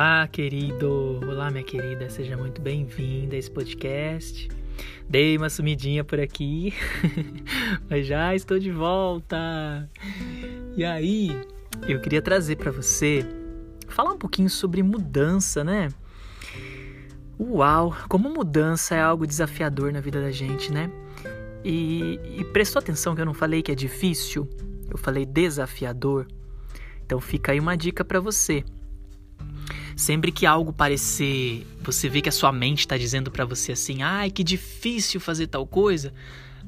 Olá, querido! Olá, minha querida! Seja muito bem-vinda a esse podcast. Dei uma sumidinha por aqui, mas já estou de volta! E aí, eu queria trazer para você falar um pouquinho sobre mudança, né? Uau, como mudança é algo desafiador na vida da gente, né? E, e prestou atenção que eu não falei que é difícil, eu falei desafiador. Então fica aí uma dica para você. Sempre que algo parecer, você vê que a sua mente está dizendo para você assim, ai que difícil fazer tal coisa,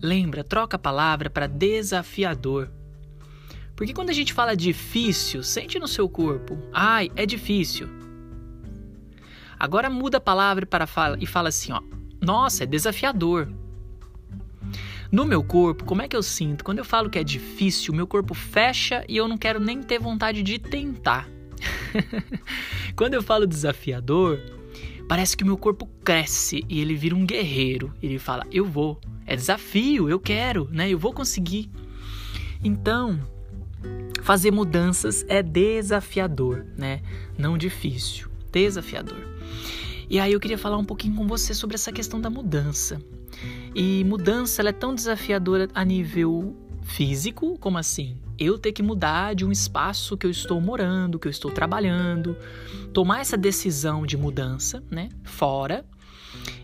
lembra, troca a palavra para desafiador. Porque quando a gente fala difícil, sente no seu corpo, ai é difícil. Agora muda a palavra para fala e fala assim, ó, nossa é desafiador. No meu corpo, como é que eu sinto? Quando eu falo que é difícil, meu corpo fecha e eu não quero nem ter vontade de tentar. Quando eu falo desafiador, parece que o meu corpo cresce e ele vira um guerreiro. Ele fala: "Eu vou, é desafio, eu quero, né? Eu vou conseguir". Então, fazer mudanças é desafiador, né? Não difícil, desafiador. E aí eu queria falar um pouquinho com você sobre essa questão da mudança. E mudança ela é tão desafiadora a nível físico, como assim? Eu ter que mudar de um espaço que eu estou morando, que eu estou trabalhando, tomar essa decisão de mudança, né, fora.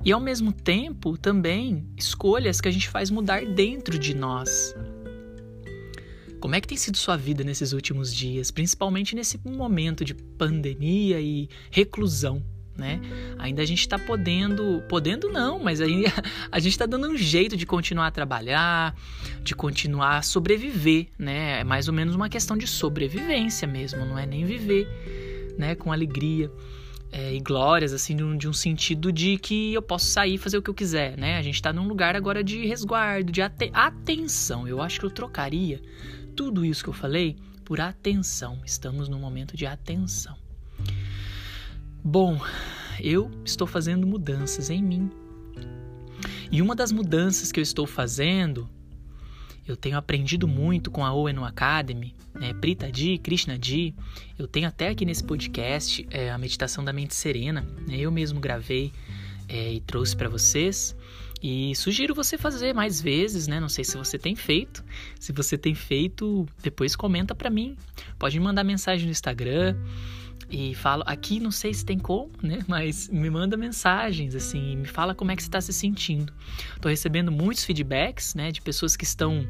E ao mesmo tempo, também escolhas que a gente faz mudar dentro de nós. Como é que tem sido sua vida nesses últimos dias, principalmente nesse momento de pandemia e reclusão? Né? Ainda a gente está podendo, podendo não, mas ainda a gente está dando um jeito de continuar a trabalhar, de continuar a sobreviver, né? É mais ou menos uma questão de sobrevivência mesmo, não é nem viver, né? Com alegria é, e glórias, assim, de um, de um, sentido de que eu posso sair e fazer o que eu quiser, né? A gente está num lugar agora de resguardo, de atenção. Eu acho que eu trocaria tudo isso que eu falei por atenção. Estamos num momento de atenção. Bom, eu estou fazendo mudanças em mim. E uma das mudanças que eu estou fazendo, eu tenho aprendido muito com a ONU Academy, né, Prita Di, Krishna Di. Eu tenho até aqui nesse podcast é, a meditação da mente serena. Né, eu mesmo gravei é, e trouxe para vocês. E sugiro você fazer mais vezes, né? Não sei se você tem feito. Se você tem feito, depois comenta para mim. Pode me mandar mensagem no Instagram e falo aqui não sei se tem como, né? Mas me manda mensagens assim, me fala como é que você está se sentindo. Estou recebendo muitos feedbacks, né, de pessoas que estão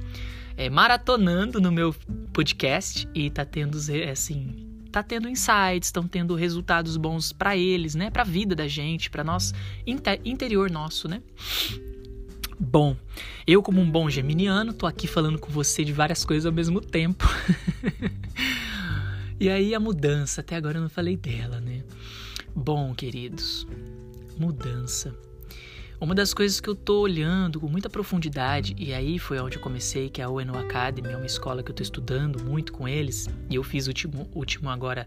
é, maratonando no meu podcast e tá tendo assim tá tendo insights, estão tendo resultados bons para eles, né, para a vida da gente, para nós inter interior nosso, né? Bom, eu como um bom geminiano, tô aqui falando com você de várias coisas ao mesmo tempo. E aí a mudança, até agora eu não falei dela, né? Bom, queridos, mudança. Uma das coisas que eu tô olhando com muita profundidade, e aí foi onde eu comecei, que é a UNO Academy, é uma escola que eu tô estudando muito com eles, e eu fiz o último, último agora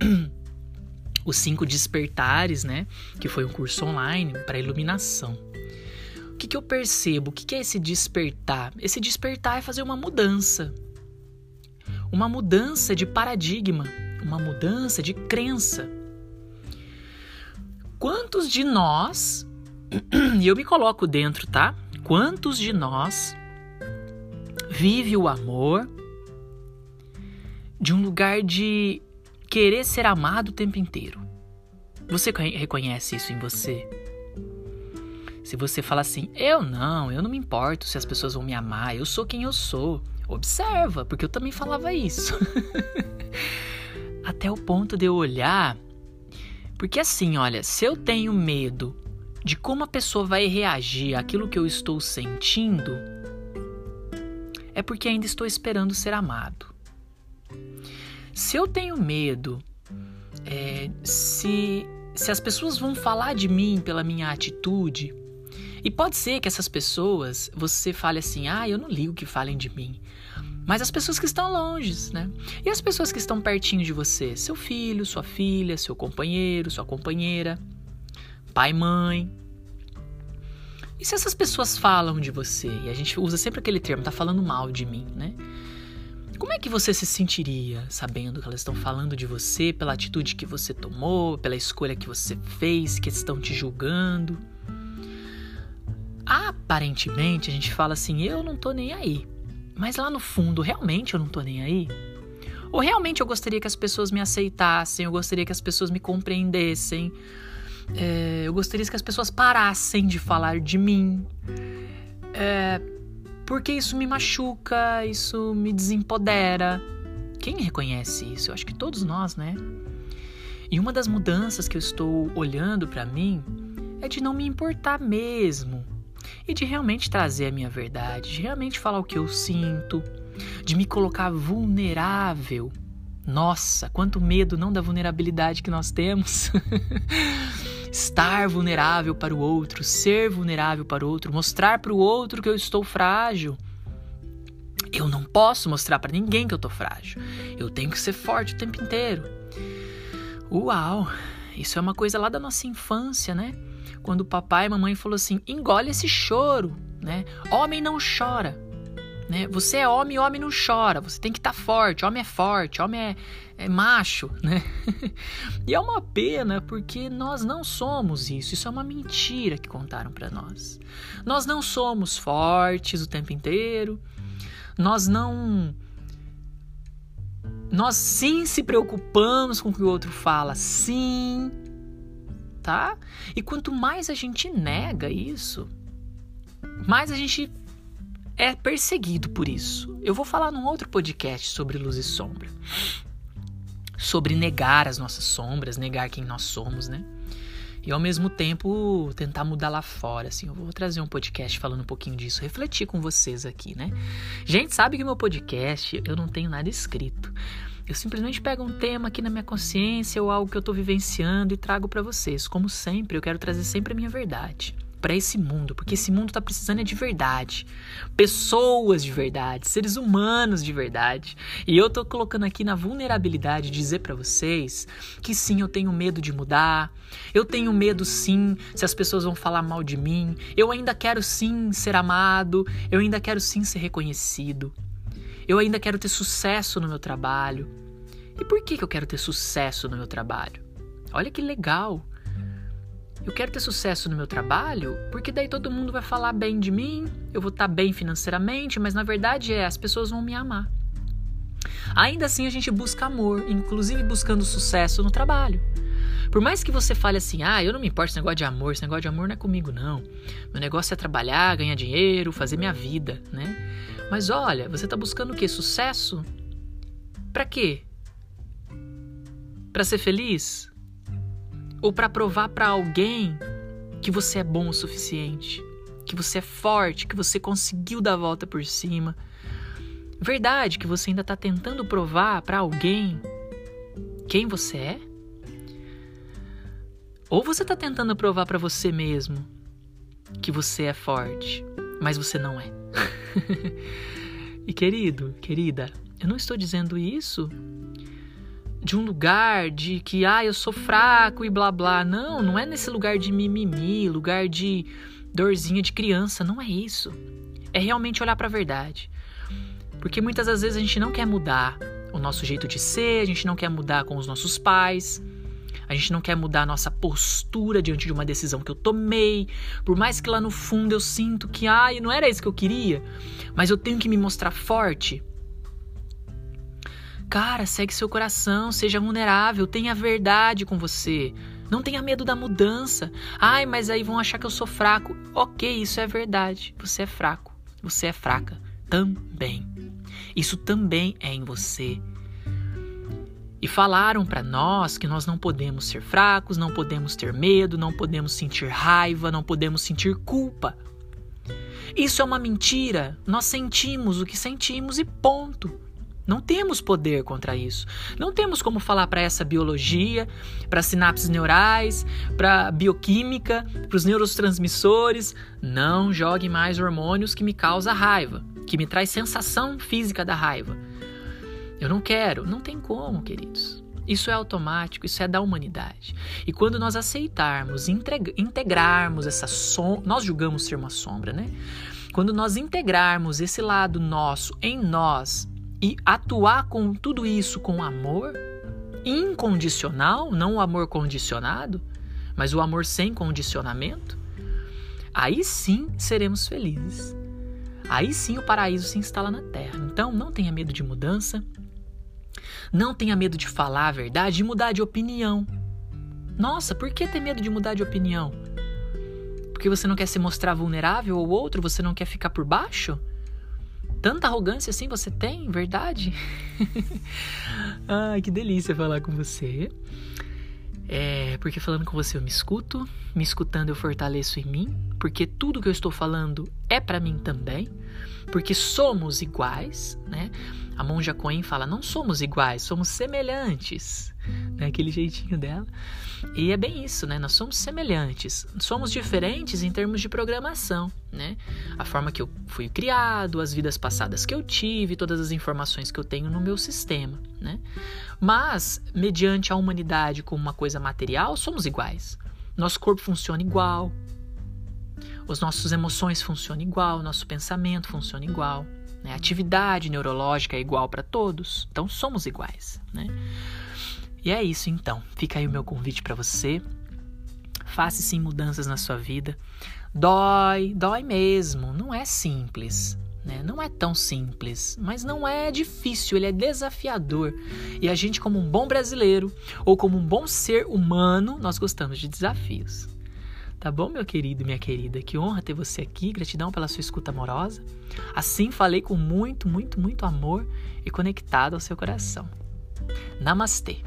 os cinco despertares, né? Que foi um curso online para iluminação. O que, que eu percebo? O que, que é esse despertar? Esse despertar é fazer uma mudança uma mudança de paradigma, uma mudança de crença. Quantos de nós, e eu me coloco dentro, tá? Quantos de nós vive o amor de um lugar de querer ser amado o tempo inteiro? Você reconhece isso em você? Se você fala assim, eu não, eu não me importo se as pessoas vão me amar, eu sou quem eu sou. Observa, porque eu também falava isso. Até o ponto de eu olhar. Porque assim, olha, se eu tenho medo de como a pessoa vai reagir àquilo que eu estou sentindo, é porque ainda estou esperando ser amado. Se eu tenho medo, é, se, se as pessoas vão falar de mim pela minha atitude, e pode ser que essas pessoas, você fale assim, ah, eu não ligo que falem de mim. Mas as pessoas que estão longe, né? E as pessoas que estão pertinho de você? Seu filho, sua filha, seu companheiro, sua companheira, pai, mãe. E se essas pessoas falam de você, e a gente usa sempre aquele termo, tá falando mal de mim, né? Como é que você se sentiria sabendo que elas estão falando de você pela atitude que você tomou, pela escolha que você fez, que estão te julgando? Aparentemente a gente fala assim: eu não tô nem aí. Mas lá no fundo, realmente eu não tô nem aí? Ou realmente eu gostaria que as pessoas me aceitassem, eu gostaria que as pessoas me compreendessem, é, eu gostaria que as pessoas parassem de falar de mim. É, porque isso me machuca, isso me desempodera. Quem reconhece isso? Eu acho que todos nós, né? E uma das mudanças que eu estou olhando para mim é de não me importar mesmo e de realmente trazer a minha verdade, de realmente falar o que eu sinto, de me colocar vulnerável. Nossa, quanto medo não da vulnerabilidade que nós temos. Estar vulnerável para o outro, ser vulnerável para o outro, mostrar para o outro que eu estou frágil. Eu não posso mostrar para ninguém que eu estou frágil. Eu tenho que ser forte o tempo inteiro. Uau! Isso é uma coisa lá da nossa infância, né? Quando o papai e a mamãe falou assim: "Engole esse choro", né? Homem não chora. Né? Você é homem, homem não chora. Você tem que estar tá forte. Homem é forte, homem é, é macho, né? e é uma pena porque nós não somos isso. Isso é uma mentira que contaram para nós. Nós não somos fortes o tempo inteiro. Nós não nós sim se preocupamos com o que o outro fala, sim, tá? E quanto mais a gente nega isso, mais a gente é perseguido por isso. Eu vou falar num outro podcast sobre luz e sombra. Sobre negar as nossas sombras, negar quem nós somos, né? E ao mesmo tempo tentar mudar lá fora, assim. Eu vou trazer um podcast falando um pouquinho disso, refletir com vocês aqui, né? Gente, sabe que meu podcast eu não tenho nada escrito. Eu simplesmente pego um tema aqui na minha consciência ou algo que eu tô vivenciando e trago para vocês. Como sempre, eu quero trazer sempre a minha verdade para esse mundo, porque esse mundo está precisando é de verdade, pessoas de verdade, seres humanos de verdade. E eu tô colocando aqui na vulnerabilidade dizer para vocês que sim, eu tenho medo de mudar. Eu tenho medo sim se as pessoas vão falar mal de mim. Eu ainda quero sim ser amado, eu ainda quero sim ser reconhecido. Eu ainda quero ter sucesso no meu trabalho. E por que, que eu quero ter sucesso no meu trabalho? Olha que legal. Eu quero ter sucesso no meu trabalho, porque daí todo mundo vai falar bem de mim, eu vou estar bem financeiramente, mas na verdade é, as pessoas vão me amar. Ainda assim a gente busca amor, inclusive buscando sucesso no trabalho. Por mais que você fale assim, ah, eu não me importo esse negócio de amor, esse negócio de amor não é comigo, não. Meu negócio é trabalhar, ganhar dinheiro, fazer minha vida, né? Mas olha, você tá buscando o quê? Sucesso? Para quê? Para ser feliz? ou para provar para alguém que você é bom o suficiente, que você é forte, que você conseguiu dar a volta por cima. Verdade que você ainda está tentando provar para alguém quem você é? Ou você está tentando provar para você mesmo que você é forte, mas você não é. e querido, querida, eu não estou dizendo isso de um lugar de que, ah, eu sou fraco e blá blá. Não, não é nesse lugar de mimimi, lugar de dorzinha de criança. Não é isso. É realmente olhar para a verdade. Porque muitas das vezes a gente não quer mudar o nosso jeito de ser, a gente não quer mudar com os nossos pais, a gente não quer mudar a nossa postura diante de uma decisão que eu tomei. Por mais que lá no fundo eu sinto que, ai, não era isso que eu queria, mas eu tenho que me mostrar forte. Cara, segue seu coração, seja vulnerável, tenha verdade com você. Não tenha medo da mudança. Ai, mas aí vão achar que eu sou fraco. Ok, isso é verdade. Você é fraco. Você é fraca também. Isso também é em você. E falaram para nós que nós não podemos ser fracos, não podemos ter medo, não podemos sentir raiva, não podemos sentir culpa. Isso é uma mentira. Nós sentimos o que sentimos e ponto. Não temos poder contra isso. Não temos como falar para essa biologia, para sinapses neurais, para bioquímica, para os neurotransmissores, não jogue mais hormônios que me causam raiva, que me traz sensação física da raiva. Eu não quero, não tem como, queridos. Isso é automático, isso é da humanidade. E quando nós aceitarmos, integrarmos essa sombra, nós julgamos ser uma sombra, né? Quando nós integrarmos esse lado nosso em nós, e atuar com tudo isso com amor incondicional, não o amor condicionado, mas o amor sem condicionamento, aí sim seremos felizes. Aí sim o paraíso se instala na terra. Então não tenha medo de mudança, não tenha medo de falar a verdade, de mudar de opinião. Nossa, por que ter medo de mudar de opinião? Porque você não quer se mostrar vulnerável ao outro, você não quer ficar por baixo? Tanta arrogância assim você tem, verdade? Ai, que delícia falar com você. É, porque falando com você eu me escuto, me escutando eu fortaleço em mim, porque tudo que eu estou falando é para mim também, porque somos iguais, né? A monja Coen fala: não somos iguais, somos semelhantes, né? Aquele jeitinho dela. E é bem isso, né? Nós somos semelhantes, somos diferentes em termos de programação, né? A forma que eu fui criado, as vidas passadas que eu tive, todas as informações que eu tenho no meu sistema, né? Mas, mediante a humanidade como uma coisa material, somos iguais. Nosso corpo funciona igual, as nossas emoções funcionam igual, nosso pensamento funciona igual, né? atividade neurológica é igual para todos, então somos iguais. Né? E é isso então. Fica aí o meu convite para você. Faça sim mudanças na sua vida. Dói, dói mesmo. Não é simples. Né? Não é tão simples, mas não é difícil, ele é desafiador. E a gente, como um bom brasileiro ou como um bom ser humano, nós gostamos de desafios. Tá bom, meu querido e minha querida? Que honra ter você aqui. Gratidão pela sua escuta amorosa. Assim falei com muito, muito, muito amor e conectado ao seu coração. Namastê.